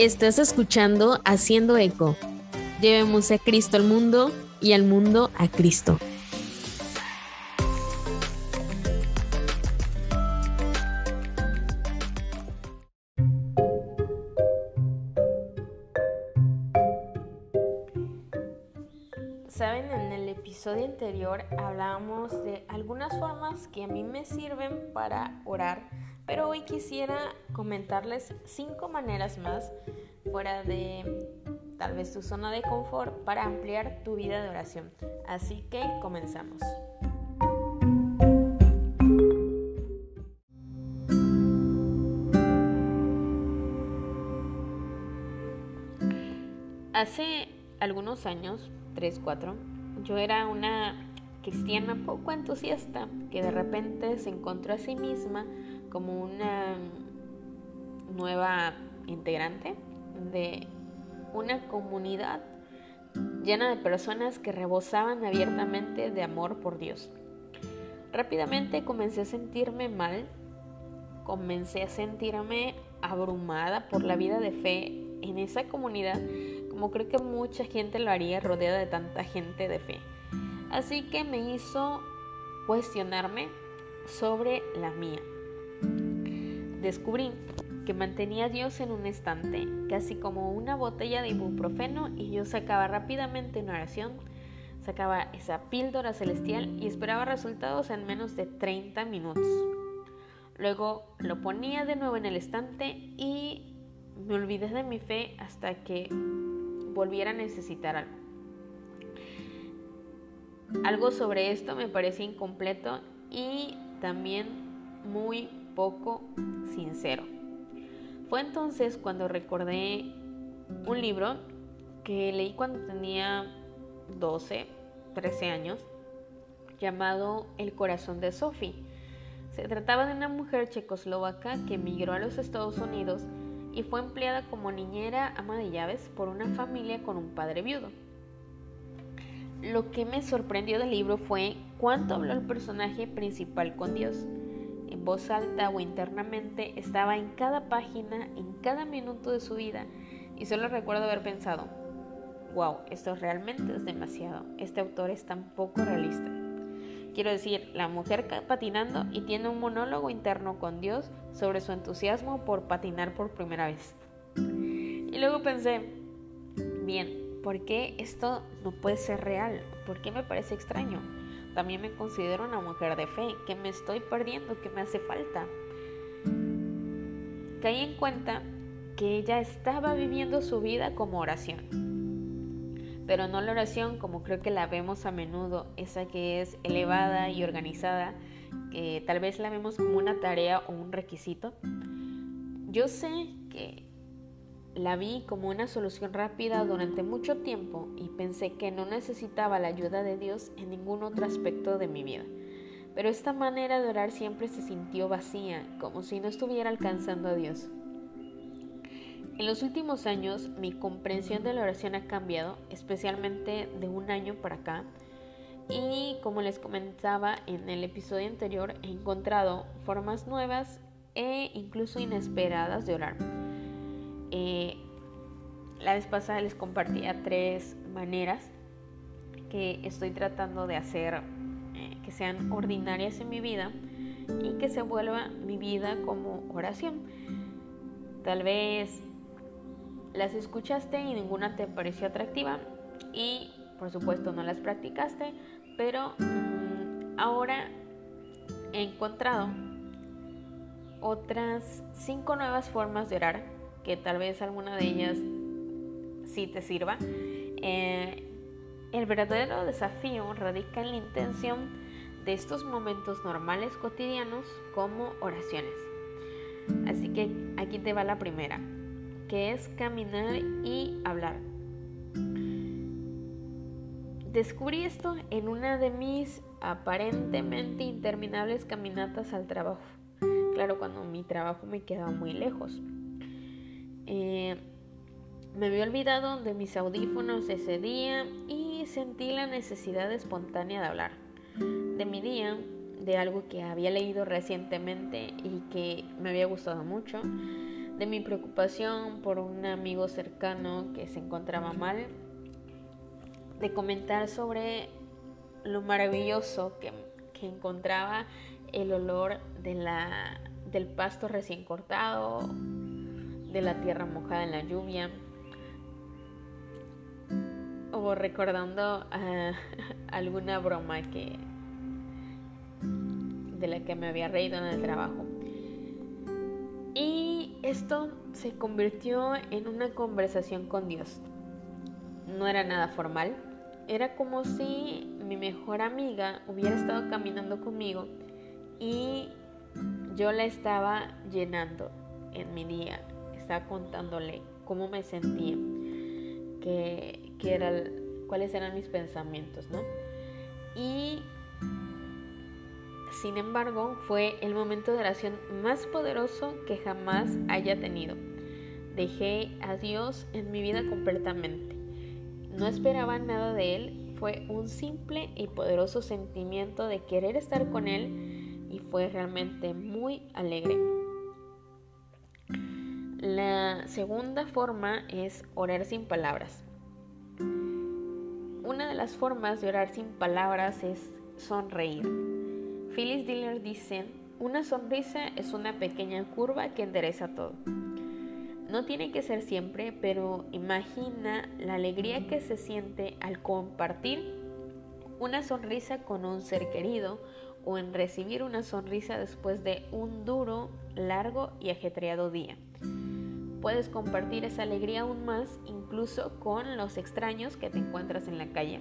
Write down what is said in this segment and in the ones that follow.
Estás escuchando Haciendo Eco. Llevemos a Cristo al mundo y al mundo a Cristo. Saben, en el episodio anterior hablábamos de algunas formas que a mí me sirven para orar pero hoy quisiera comentarles cinco maneras más fuera de tal vez tu zona de confort para ampliar tu vida de oración. Así que comenzamos. Hace algunos años, 3, 4, yo era una cristiana poco entusiasta que de repente se encontró a sí misma como una nueva integrante de una comunidad llena de personas que rebosaban abiertamente de amor por Dios. Rápidamente comencé a sentirme mal, comencé a sentirme abrumada por la vida de fe en esa comunidad, como creo que mucha gente lo haría rodeada de tanta gente de fe. Así que me hizo cuestionarme sobre la mía descubrí que mantenía a Dios en un estante, casi como una botella de ibuprofeno, y yo sacaba rápidamente una oración, sacaba esa píldora celestial y esperaba resultados en menos de 30 minutos. Luego lo ponía de nuevo en el estante y me olvidé de mi fe hasta que volviera a necesitar algo. Algo sobre esto me parecía incompleto y también muy poco sincero. Fue entonces cuando recordé un libro que leí cuando tenía 12, 13 años, llamado El corazón de Sophie. Se trataba de una mujer checoslovaca que emigró a los Estados Unidos y fue empleada como niñera ama de llaves por una familia con un padre viudo. Lo que me sorprendió del libro fue cuánto habló el personaje principal con Dios voz alta o internamente, estaba en cada página, en cada minuto de su vida, y solo recuerdo haber pensado, wow, esto realmente es demasiado, este autor es tan poco realista. Quiero decir, la mujer patinando y tiene un monólogo interno con Dios sobre su entusiasmo por patinar por primera vez. Y luego pensé, bien, ¿por qué esto no puede ser real? ¿Por qué me parece extraño? También me considero una mujer de fe, que me estoy perdiendo, que me hace falta. Caí en cuenta que ella estaba viviendo su vida como oración, pero no la oración como creo que la vemos a menudo, esa que es elevada y organizada, que tal vez la vemos como una tarea o un requisito. Yo sé que la vi como una solución rápida durante mucho tiempo y pensé que no necesitaba la ayuda de Dios en ningún otro aspecto de mi vida. Pero esta manera de orar siempre se sintió vacía, como si no estuviera alcanzando a Dios. En los últimos años mi comprensión de la oración ha cambiado, especialmente de un año para acá. Y como les comentaba en el episodio anterior, he encontrado formas nuevas e incluso inesperadas de orar. Eh, la vez pasada les compartía tres maneras que estoy tratando de hacer eh, que sean ordinarias en mi vida y que se vuelva mi vida como oración. Tal vez las escuchaste y ninguna te pareció atractiva y por supuesto no las practicaste, pero mm, ahora he encontrado otras cinco nuevas formas de orar que tal vez alguna de ellas sí te sirva. Eh, el verdadero desafío radica en la intención de estos momentos normales cotidianos como oraciones. Así que aquí te va la primera, que es caminar y hablar. Descubrí esto en una de mis aparentemente interminables caminatas al trabajo. Claro, cuando mi trabajo me quedaba muy lejos. Eh, me había olvidado de mis audífonos ese día y sentí la necesidad espontánea de hablar de mi día, de algo que había leído recientemente y que me había gustado mucho, de mi preocupación por un amigo cercano que se encontraba mal, de comentar sobre lo maravilloso que, encontraba el olor del pasto recién cortado, de la tierra mojada en la lluvia, o recordando ah, alguna broma que de la que me había reído en el trabajo. Y esto se convirtió en una conversación con Dios. No era nada formal, era como si mi mejor amiga hubiera estado caminando conmigo y yo la estaba llenando en mi día, estaba contándole cómo me sentía, que, cuáles eran mis pensamientos, ¿no? Y sin embargo, fue el momento de oración más poderoso que jamás haya tenido. Dejé a Dios en mi vida completamente. No esperaba nada de Él, fue un simple y poderoso sentimiento de querer estar con Él y fue realmente muy alegre. La segunda forma es orar sin palabras. Una de las formas de orar sin palabras es sonreír. Phyllis Diller dice, una sonrisa es una pequeña curva que endereza todo. No tiene que ser siempre, pero imagina la alegría que se siente al compartir una sonrisa con un ser querido o en recibir una sonrisa después de un duro, largo y ajetreado día. Puedes compartir esa alegría aún más incluso con los extraños que te encuentras en la calle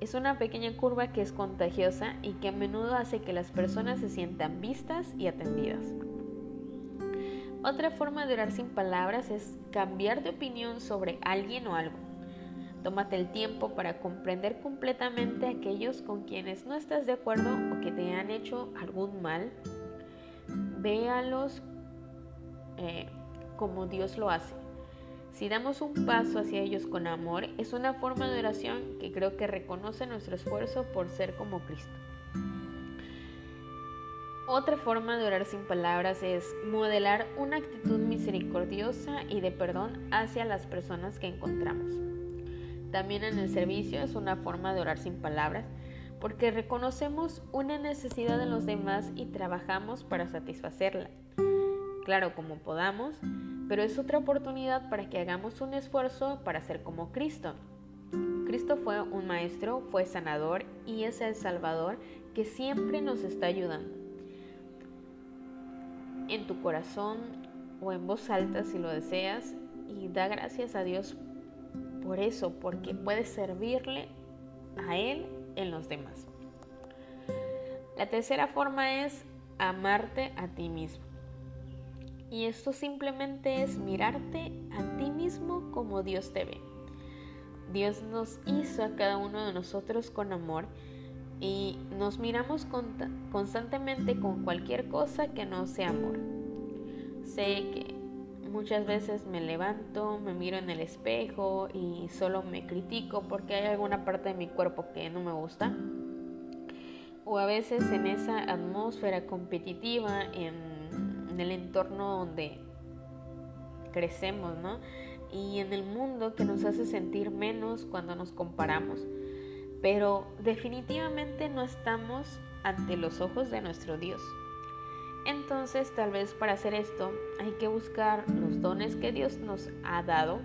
es una pequeña curva que es contagiosa y que a menudo hace que las personas se sientan vistas y atendidas. Otra forma de orar sin palabras es cambiar de opinión sobre alguien o algo. Tómate el tiempo para comprender completamente a aquellos con quienes no estás de acuerdo o que te han hecho algún mal. Véalos eh, como Dios lo hace. Si damos un paso hacia ellos con amor, es una forma de oración que creo que reconoce nuestro esfuerzo por ser como Cristo. Otra forma de orar sin palabras es modelar una actitud misericordiosa y de perdón hacia las personas que encontramos. También en el servicio es una forma de orar sin palabras porque reconocemos una necesidad en los demás y trabajamos para satisfacerla. Claro, como podamos, pero es otra oportunidad para que hagamos un esfuerzo para ser como Cristo. Cristo fue un maestro, fue sanador y es el Salvador que siempre nos está ayudando. En tu corazón o en voz alta si lo deseas y da gracias a Dios por eso, porque puedes servirle a Él en los demás. La tercera forma es amarte a ti mismo. Y esto simplemente es mirarte a ti mismo como Dios te ve. Dios nos hizo a cada uno de nosotros con amor y nos miramos constantemente con cualquier cosa que no sea amor. Sé que muchas veces me levanto, me miro en el espejo y solo me critico porque hay alguna parte de mi cuerpo que no me gusta. O a veces en esa atmósfera competitiva, en el entorno donde crecemos, ¿no? Y en el mundo que nos hace sentir menos cuando nos comparamos. Pero definitivamente no estamos ante los ojos de nuestro Dios. Entonces tal vez para hacer esto hay que buscar los dones que Dios nos ha dado,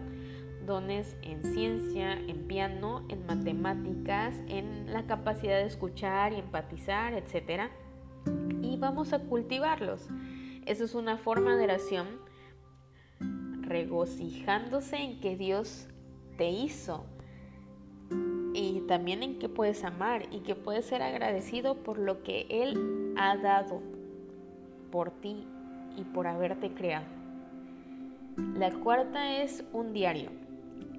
dones en ciencia, en piano, en matemáticas, en la capacidad de escuchar y empatizar, etc. Y vamos a cultivarlos. Eso es una forma de oración regocijándose en que Dios te hizo y también en que puedes amar y que puedes ser agradecido por lo que Él ha dado por ti y por haberte creado. La cuarta es un diario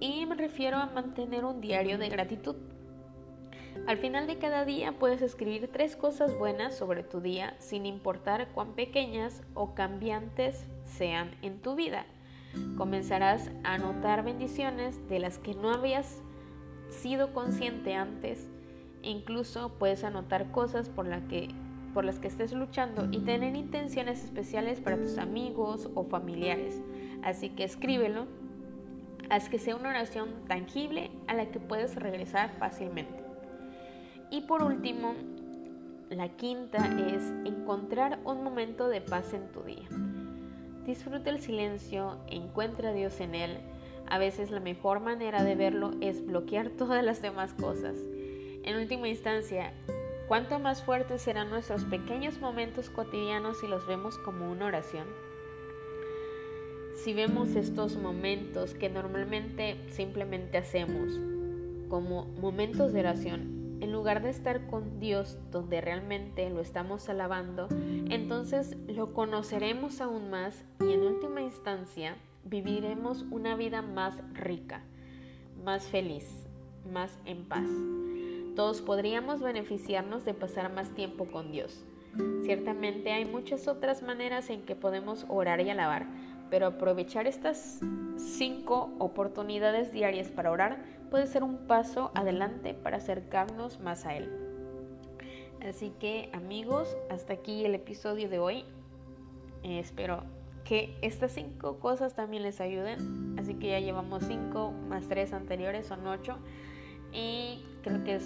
y me refiero a mantener un diario de gratitud. Al final de cada día puedes escribir tres cosas buenas sobre tu día sin importar cuán pequeñas o cambiantes sean en tu vida. Comenzarás a notar bendiciones de las que no habías sido consciente antes. incluso puedes anotar cosas por por las que estés luchando y tener intenciones especiales para tus amigos o familiares. Así que escríbelo, haz que sea una oración tangible a la que puedes regresar fácilmente. Y por último, la quinta es encontrar un momento de paz en tu día. Disfruta el silencio, encuentra a Dios en él. A veces la mejor manera de verlo es bloquear todas las demás cosas. En última instancia, cuánto más fuertes serán nuestros pequeños momentos cotidianos si los vemos como una oración. Si vemos estos momentos que normalmente simplemente hacemos como momentos de oración, en lugar de estar con Dios donde realmente lo estamos alabando, entonces lo conoceremos aún más y en última instancia viviremos una vida más rica, más feliz, más en paz. Todos podríamos beneficiarnos de pasar más tiempo con Dios. Ciertamente hay muchas otras maneras en que podemos orar y alabar, pero aprovechar estas cinco oportunidades diarias para orar puede ser un paso adelante para acercarnos más a Él. Así que amigos, hasta aquí el episodio de hoy. Eh, espero que estas cinco cosas también les ayuden. Así que ya llevamos cinco más tres anteriores, son ocho. Y creo que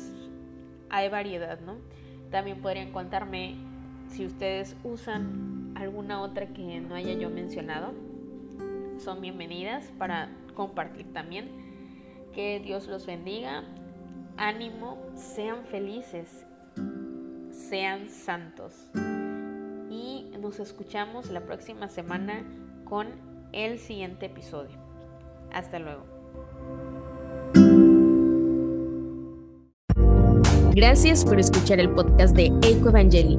hay variedad, ¿no? También podrían contarme si ustedes usan alguna otra que no haya yo mencionado. Son bienvenidas para compartir también. Que Dios los bendiga. Ánimo, sean felices, sean santos. Y nos escuchamos la próxima semana con el siguiente episodio. Hasta luego. Gracias por escuchar el podcast de Eco Evangeli.